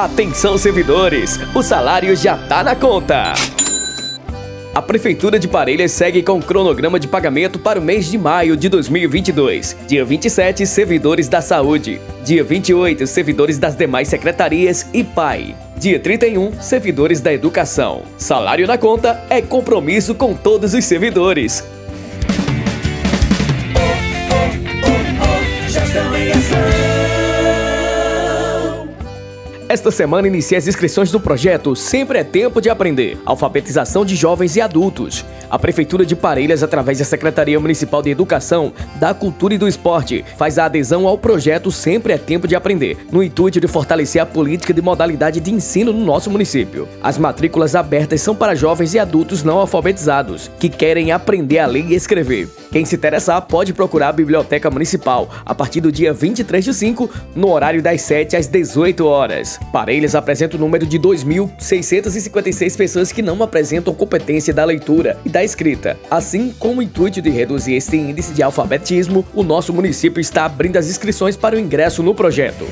Atenção servidores, o salário já tá na conta. A Prefeitura de Parelhas segue com o cronograma de pagamento para o mês de maio de 2022. Dia 27, servidores da saúde. Dia 28, servidores das demais secretarias e PAI. Dia 31, servidores da educação. Salário na conta é compromisso com todos os servidores. Esta semana inicia as inscrições do projeto Sempre é Tempo de Aprender, alfabetização de jovens e adultos. A Prefeitura de Parelhas, através da Secretaria Municipal de Educação, da Cultura e do Esporte, faz a adesão ao projeto Sempre é Tempo de Aprender, no intuito de fortalecer a política de modalidade de ensino no nosso município. As matrículas abertas são para jovens e adultos não alfabetizados, que querem aprender a ler e escrever. Quem se interessar pode procurar a Biblioteca Municipal a partir do dia 23 de 5, no horário das 7 às 18 horas. Parelhas apresenta o número de 2.656 pessoas que não apresentam competência da leitura e da escrita. Assim, com o intuito de reduzir este índice de alfabetismo, o nosso município está abrindo as inscrições para o ingresso no projeto.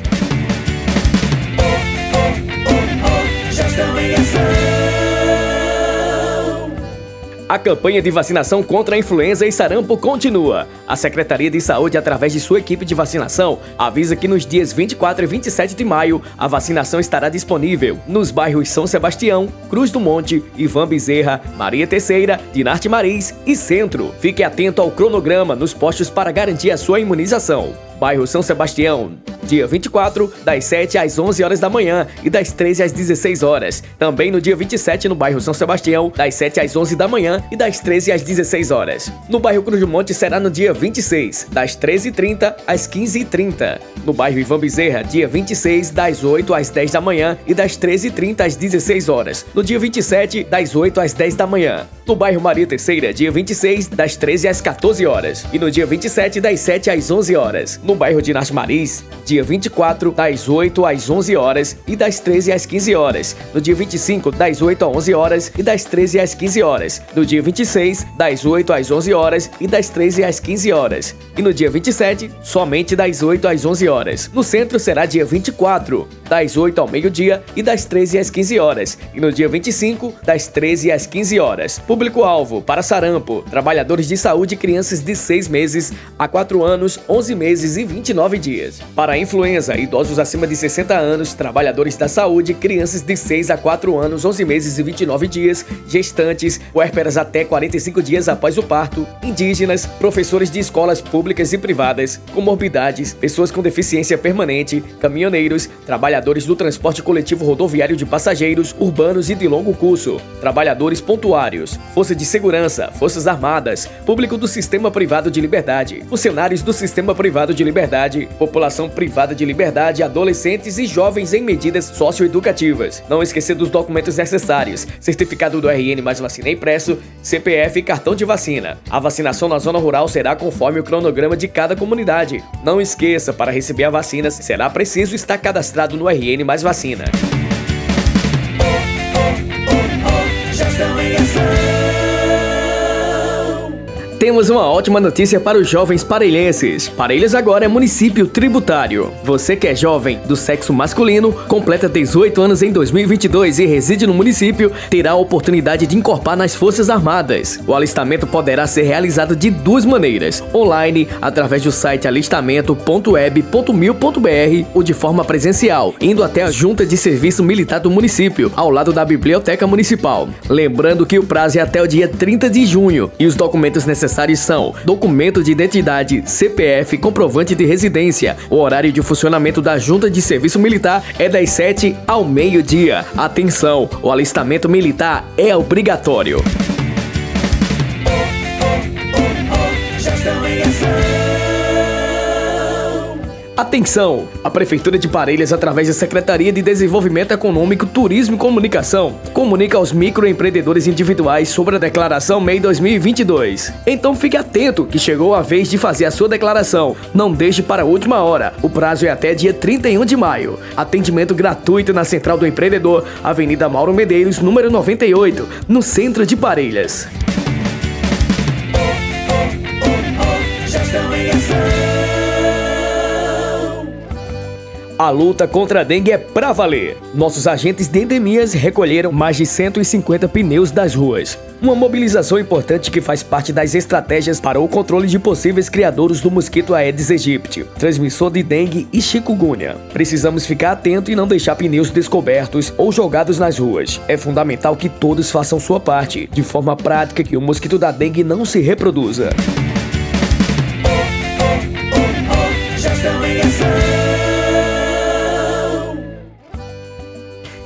A campanha de vacinação contra a influenza e sarampo continua. A Secretaria de Saúde, através de sua equipe de vacinação, avisa que nos dias 24 e 27 de maio, a vacinação estará disponível nos bairros São Sebastião, Cruz do Monte, Ivan Bezerra, Maria Terceira, Dinarte Maris e Centro. Fique atento ao cronograma nos postos para garantir a sua imunização. Bairro São Sebastião, dia 24, das 7 às 11 horas da manhã e das 13 às 16 horas. Também no dia 27, no bairro São Sebastião, das 7 às 11 da manhã e das 13 às 16 horas. No bairro Cruz do Monte será no dia 26, das 13h30 às 15h30. No bairro Ivan Bezerra, dia 26, das 8 às 10 da manhã e das 13h30 às 16 horas. No dia 27, das 8 às 10 da manhã. No bairro Maria Terceira, dia 26, das 13 às 14 horas. E no dia 27, das 7 às 11 horas. No bairro de Nas Maris, dia dia 24, das 8 às 11 horas e das 13 às 15 horas. No dia 25, das 8 às 11 horas e das 13 às 15 horas. No dia 26, das 8 às 11 horas e das 13 às 15 horas. E no dia 27, somente das 8 às 11 horas. No centro será dia 24, das 8 ao meio-dia e das 13 às 15 horas. E no dia 25, das 13 às 15 horas. Público-alvo para sarampo, trabalhadores de saúde e crianças de 6 meses a 4 anos, 11 meses e 29 dias. Para influenza, idosos acima de 60 anos, trabalhadores da saúde, crianças de 6 a 4 anos, 11 meses e 29 dias, gestantes, puérperas até 45 dias após o parto, indígenas, professores de escolas públicas e privadas, comorbidades, pessoas com deficiência permanente, caminhoneiros, trabalhadores do transporte coletivo rodoviário de passageiros, urbanos e de longo curso, trabalhadores pontuários, força de segurança, forças armadas, público do sistema privado de liberdade, funcionários do sistema privado de liberdade, população privada de liberdade, adolescentes e jovens em medidas socioeducativas. Não esquecer dos documentos necessários: certificado do RN mais vacina impresso, CPF e cartão de vacina. A vacinação na zona rural será conforme o cronograma de cada comunidade. Não esqueça, para receber a vacina será preciso estar cadastrado no RN mais vacina. Temos uma ótima notícia para os jovens parelhenses. Parelhas agora é município tributário. Você que é jovem do sexo masculino, completa 18 anos em 2022 e reside no município, terá a oportunidade de incorporar nas Forças Armadas. O alistamento poderá ser realizado de duas maneiras: online, através do site alistamento.web.mil.br ou de forma presencial, indo até a Junta de Serviço Militar do município, ao lado da Biblioteca Municipal. Lembrando que o prazo é até o dia 30 de junho e os documentos necessários necessários são documento de identidade, CPF, comprovante de residência. O horário de funcionamento da Junta de Serviço Militar é das 7 ao meio-dia. Atenção, o alistamento militar é obrigatório. Atenção! A Prefeitura de Parelhas, através da Secretaria de Desenvolvimento Econômico, Turismo e Comunicação, comunica aos microempreendedores individuais sobre a declaração MEI 2022. Então fique atento que chegou a vez de fazer a sua declaração. Não deixe para a última hora. O prazo é até dia 31 de maio. Atendimento gratuito na Central do Empreendedor, Avenida Mauro Medeiros, número 98, no centro de Parelhas. A luta contra a dengue é pra valer. Nossos agentes de endemias recolheram mais de 150 pneus das ruas. Uma mobilização importante que faz parte das estratégias para o controle de possíveis criadores do mosquito Aedes aegypti, transmissor de dengue e chikungunya. Precisamos ficar atento e não deixar pneus descobertos ou jogados nas ruas. É fundamental que todos façam sua parte, de forma prática que o mosquito da dengue não se reproduza.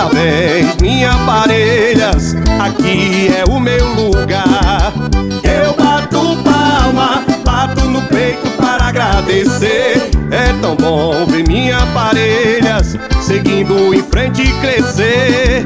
Parabéns, minha parelhas, aqui é o meu lugar. Eu bato palma, bato no peito para agradecer. É tão bom ver minha parelhas seguindo em frente e crescer.